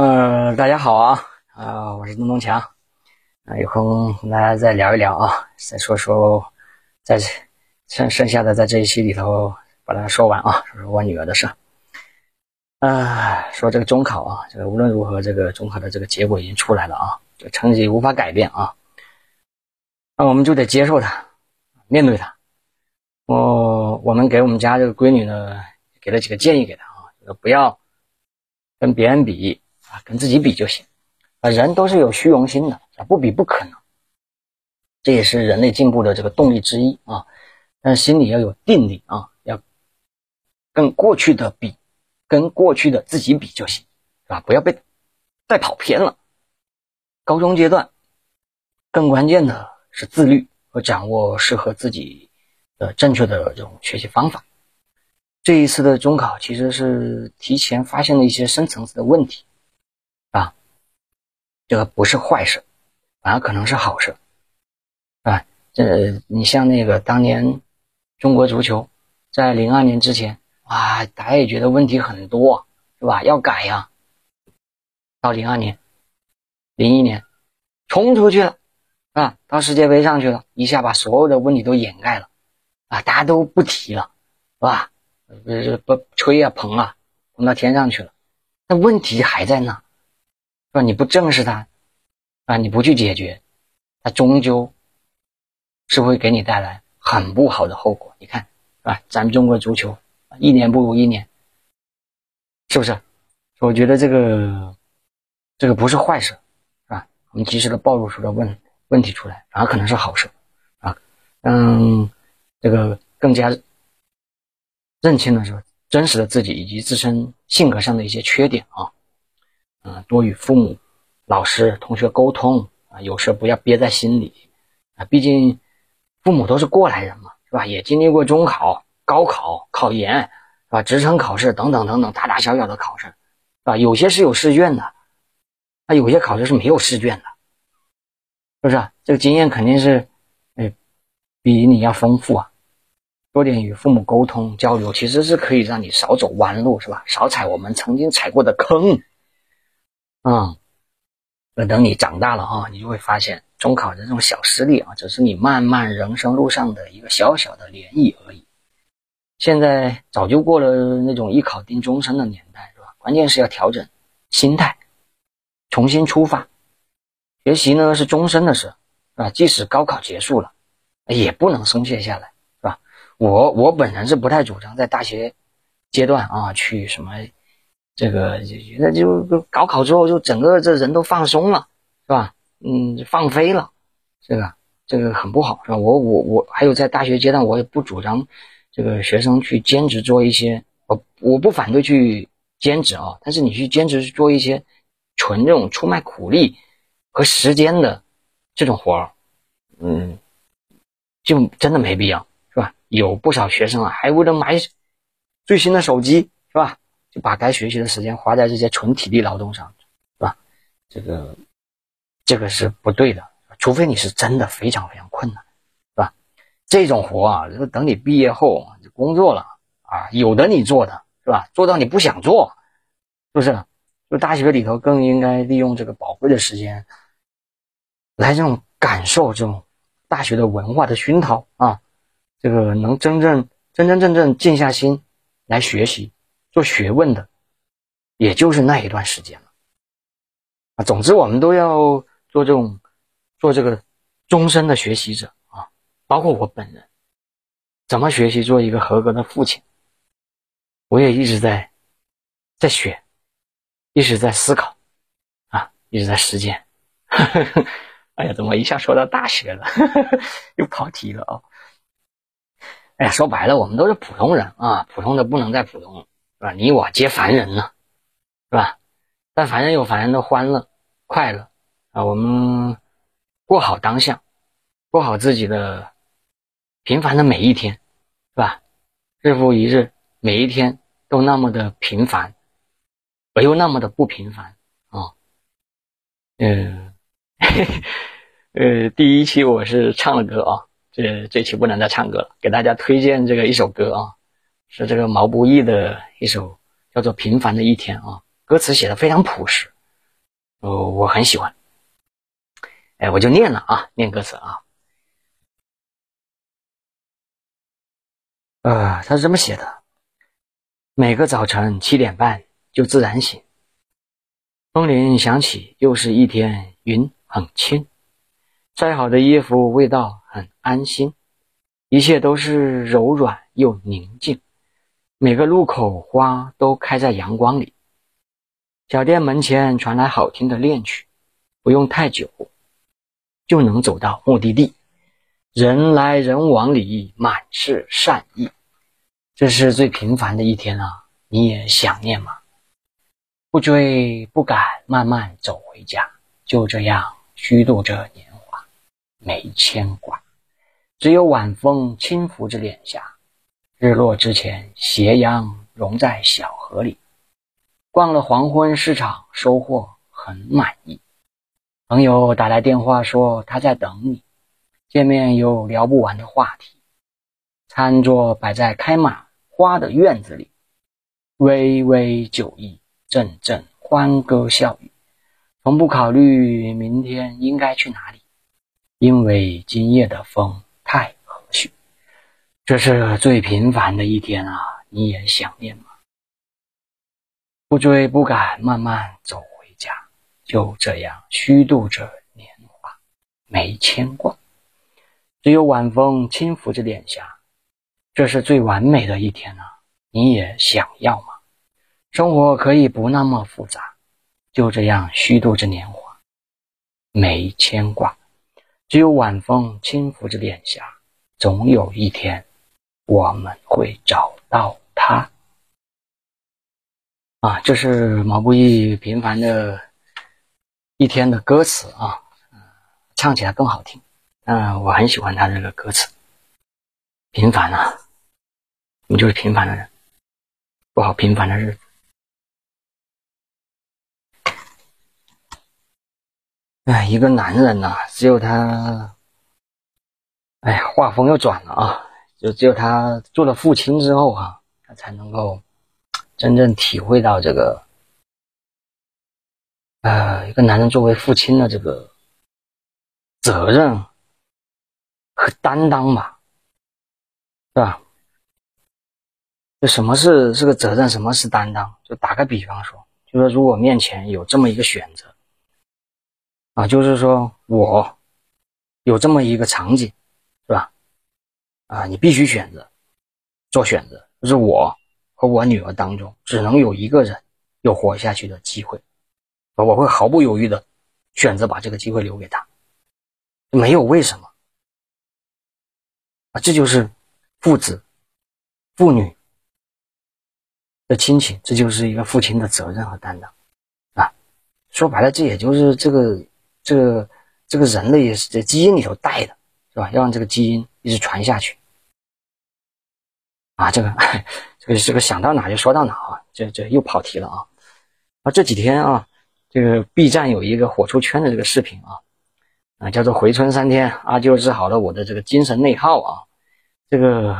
嗯，大家好啊，啊，我是东东强，啊，有空跟大家再聊一聊啊，再说说，在剩剩下的在这一期里头把它说完啊，说说我女儿的事，啊，说这个中考啊，这个无论如何，这个中考的这个结果已经出来了啊，这成绩无法改变啊，那我们就得接受它，面对它。我我们给我们家这个闺女呢，给了几个建议给她啊，不要跟别人比。啊，跟自己比就行，啊，人都是有虚荣心的，啊，不比不可能，这也是人类进步的这个动力之一啊。但是心里要有定力啊，要跟过去的比，跟过去的自己比就行，是吧？不要被带跑偏了。高中阶段，更关键的是自律和掌握适合自己的正确的这种学习方法。这一次的中考其实是提前发现了一些深层次的问题。这个不是坏事，反而可能是好事，啊，这你像那个当年中国足球在零二年之前，哇，大家也觉得问题很多，是吧？要改呀。到零二年、零一年，冲出去了，啊，到世界杯上去了，一下把所有的问题都掩盖了，啊，大家都不提了，是吧？不不吹啊捧啊，捧到天上去了，那问题还在那。说你不正视它，啊，你不去解决，它终究是会给你带来很不好的后果。你看，啊，咱们中国足球一年不如一年，是不是？我觉得这个这个不是坏事，是吧？我们及时的暴露出了问问题出来，反而可能是好事，啊，嗯，这个更加认清了是真实的自己以及自身性格上的一些缺点啊。啊，多与父母、老师、同学沟通啊，有事不要憋在心里啊。毕竟父母都是过来人嘛，是吧？也经历过中考、高考、考研，是吧？职称考试等等等等，大大小小的考试，是吧？有些是有试卷的，啊，有些考试是没有试卷的，是不是？这个经验肯定是，哎，比你要丰富啊。多点与父母沟通交流，其实是可以让你少走弯路，是吧？少踩我们曾经踩过的坑。嗯，那等你长大了啊，你就会发现中考的这种小失利啊，只是你漫漫人生路上的一个小小的涟漪而已。现在早就过了那种一考定终身的年代，是吧？关键是要调整心态，重新出发。学习呢是终身的事，啊？即使高考结束了，也不能松懈下来，是吧？我我本人是不太主张在大学阶段啊去什么。这个就觉得就高考之后就整个这人都放松了，是吧？嗯，放飞了，这个这个很不好，是吧？我我我还有在大学阶段，我也不主张这个学生去兼职做一些，我我不反对去兼职啊，但是你去兼职做一些纯这种出卖苦力和时间的这种活儿，嗯，就真的没必要，是吧？有不少学生啊，还为了买最新的手机，是吧？把该学习的时间花在这些纯体力劳动上，是吧？这个，这个是不对的。除非你是真的非常非常困难，是吧？这种活啊，就等你毕业后工作了啊，有的你做的是吧？做到你不想做，是不是？就大学里头更应该利用这个宝贵的时间，来这种感受这种大学的文化的熏陶啊，这个能真正真真正正静下心来学习。做学问的，也就是那一段时间了啊。总之，我们都要做这种做这个终身的学习者啊。包括我本人，怎么学习做一个合格的父亲，我也一直在在学，一直在思考啊，一直在实践。哎呀，怎么一下说到大学了，又跑题了啊？哎呀，说白了，我们都是普通人啊，普通的不能再普通了。是吧？你我皆凡人呢，是吧？但凡人有凡人的欢乐、快乐啊！我们过好当下，过好自己的平凡的每一天，是吧？日复一日，每一天都那么的平凡，而又那么的不平凡啊！嗯，呃，第一期我是唱了歌啊，这这期不能再唱歌了，给大家推荐这个一首歌啊。是这个毛不易的一首叫做《平凡的一天》啊，歌词写的非常朴实哦，我很喜欢。哎，我就念了啊，念歌词啊。呃，他是这么写的：每个早晨七点半就自然醒，风铃响起，又是一天，云很轻，再好的衣服味道很安心，一切都是柔软又宁静。每个路口花都开在阳光里，小店门前传来好听的恋曲，不用太久就能走到目的地。人来人往里满是善意，这是最平凡的一天啊！你也想念吗？不追不赶，慢慢走回家，就这样虚度着年华，没牵挂。只有晚风轻拂着脸颊，日落之前，斜阳融在小河里。逛了黄昏市场，收获很满意。朋友打来电话说他在等你。见面有聊不完的话题，餐桌摆在开满花的院子里，微微酒意，阵阵欢歌笑语，从不考虑明天应该去哪里，因为今夜的风。这是最平凡的一天啊，你也想念吗？不追不赶，慢慢走回家，就这样虚度着年华，没牵挂。只有晚风轻拂着脸颊，这是最完美的一天啊！你也想要吗？生活可以不那么复杂，就这样虚度着年华，没牵挂。只有晚风轻拂着脸颊，总有一天我们会找到他。啊，这是毛不易《平凡的一天》的歌词啊，唱起来更好听。嗯，我很喜欢他这个歌词。平凡啊，我就是平凡的人，过好平凡的日子。哎，一个男人呐，只有他，哎呀，画风又转了啊！就只有他做了父亲之后啊，他才能够真正体会到这个，呃，一个男人作为父亲的这个责任。和担当吧，是吧？就什么是是个责任，什么是担当？就打个比方说，就说如果面前有这么一个选择，啊，就是说我有这么一个场景，啊，你必须选择做选择，就是我和我女儿当中只能有一个人有活下去的机会，我会毫不犹豫的选择把这个机会留给他，没有为什么。啊，这就是父子、父女的亲情，这就是一个父亲的责任和担当啊。说白了，这也就是这个、这个、这个人类也是在基因里头带的，是吧？要让这个基因一直传下去啊。这个、这个、这个想到哪就说到哪啊，这、这又跑题了啊。啊，这几天啊，这个 B 站有一个火出圈的这个视频啊。啊，叫做回村三天，阿舅治好了我的这个精神内耗啊，这个，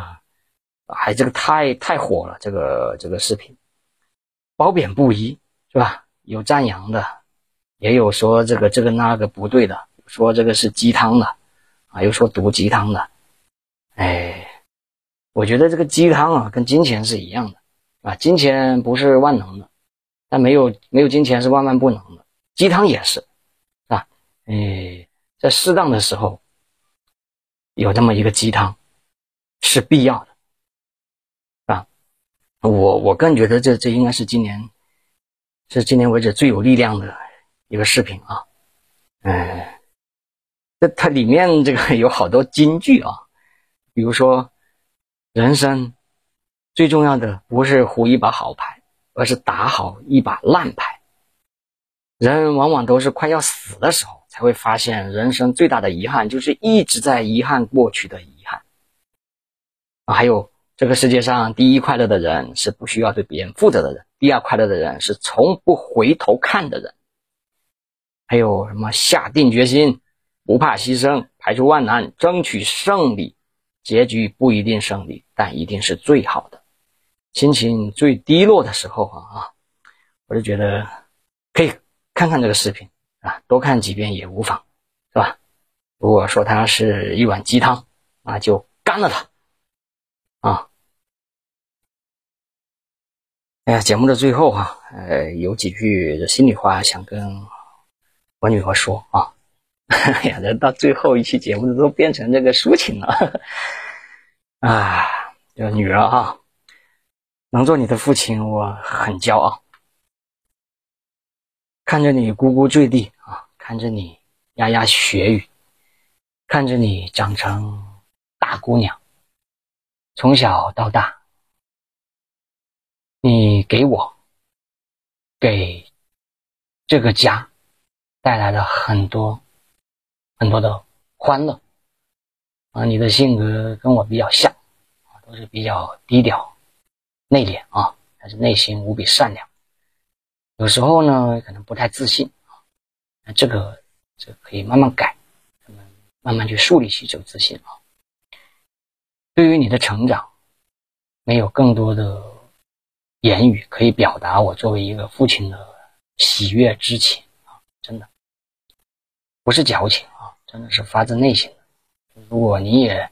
哎这个太太火了，这个这个视频，褒贬不一，是吧？有赞扬的，也有说这个这个那个不对的，说这个是鸡汤的，啊，又说毒鸡汤的，哎，我觉得这个鸡汤啊，跟金钱是一样的，啊，金钱不是万能的，但没有没有金钱是万万不能的，鸡汤也是，是吧？哎。在适当的时候，有这么一个鸡汤是必要的，啊，我我更觉得这这应该是今年是今年为止最有力量的一个视频啊，嗯，这它里面这个有好多金句啊，比如说，人生最重要的不是胡一把好牌，而是打好一把烂牌，人往往都是快要死的时候。才会发现，人生最大的遗憾就是一直在遗憾过去的遗憾！还有，这个世界上第一快乐的人是不需要对别人负责的人，第二快乐的人是从不回头看的人。还有什么？下定决心，不怕牺牲，排除万难，争取胜利。结局不一定胜利，但一定是最好的。心情最低落的时候啊啊，我就觉得可以。看看这个视频啊，多看几遍也无妨，是吧？如果说它是一碗鸡汤，那就干了它啊！哎呀，节目的最后哈，呃，有几句心里话想跟我女儿说啊。哎呀，这到最后一期节目都变成这个抒情了啊！这个女儿啊，能做你的父亲，我很骄傲。看着你咕咕坠地啊，看着你牙牙学语，看着你长成大姑娘，从小到大。你给我，给这个家带来了很多很多的欢乐啊！你的性格跟我比较像，都是比较低调、内敛啊，但是内心无比善良。有时候呢，可能不太自信啊，那这个这可以慢慢改，慢慢去树立起这个自信啊。对于你的成长，没有更多的。言语可以表达我作为一个父亲的喜悦之情啊，真的不是矫情，真的是发自内心的。如果你也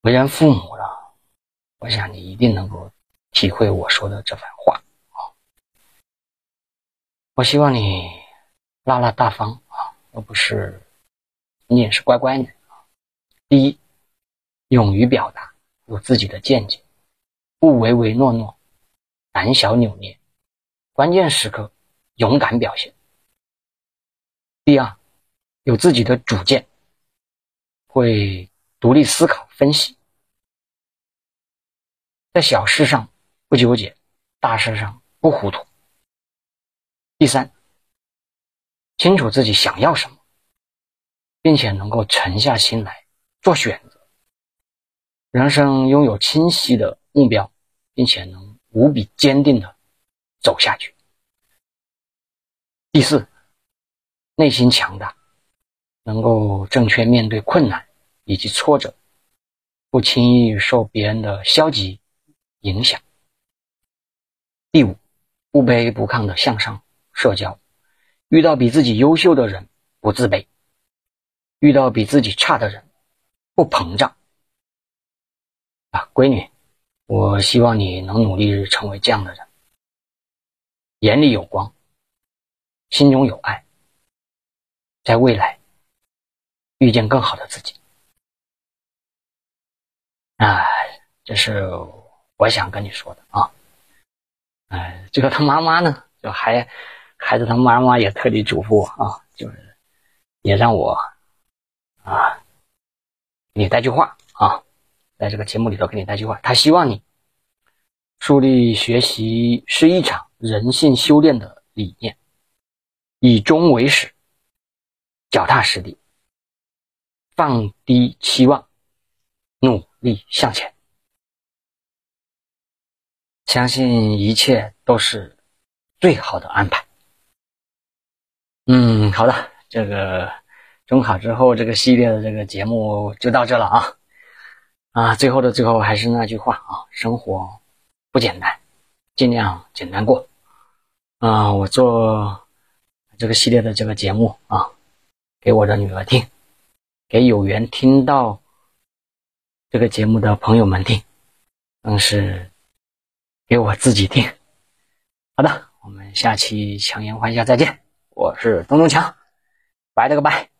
为人父母了，我想你一定能够体会我说的这番话啊。我希望你辣辣大方啊，而不是你也是乖乖女啊。第一，勇于表达，有自己的见解，不唯唯诺诺。胆小扭捏，关键时刻勇敢表现。第二，有自己的主见，会独立思考分析，在小事上不纠结，大事上不糊涂。第三，清楚自己想要什么，并且能够沉下心来做选择。人生拥有清晰的目标，并且能。无比坚定的走下去。第四，内心强大，能够正确面对困难以及挫折，不轻易受别人的消极影响。第五，不卑不亢的向上社交，遇到比自己优秀的人不自卑，遇到比自己差的人不膨胀。啊，闺女。我希望你能努力成为这样的人，眼里有光，心中有爱，在未来遇见更好的自己。啊，这是我想跟你说的啊。哎，这个他妈妈呢，就还孩子他妈妈也特地嘱咐我啊，就是也让我啊，你带句话啊。在这个节目里头给你带句话，他希望你树立学习是一场人性修炼的理念，以终为始，脚踏实地，放低期望，努力向前，相信一切都是最好的安排。嗯，好的，这个中考之后这个系列的这个节目就到这了啊。啊，最后的最后还是那句话啊，生活不简单，尽量简单过。啊，我做这个系列的这个节目啊，给我的女儿听，给有缘听到这个节目的朋友们听，更是给我自己听。好的，我们下期强颜欢笑再见，我是东东强，拜了个拜。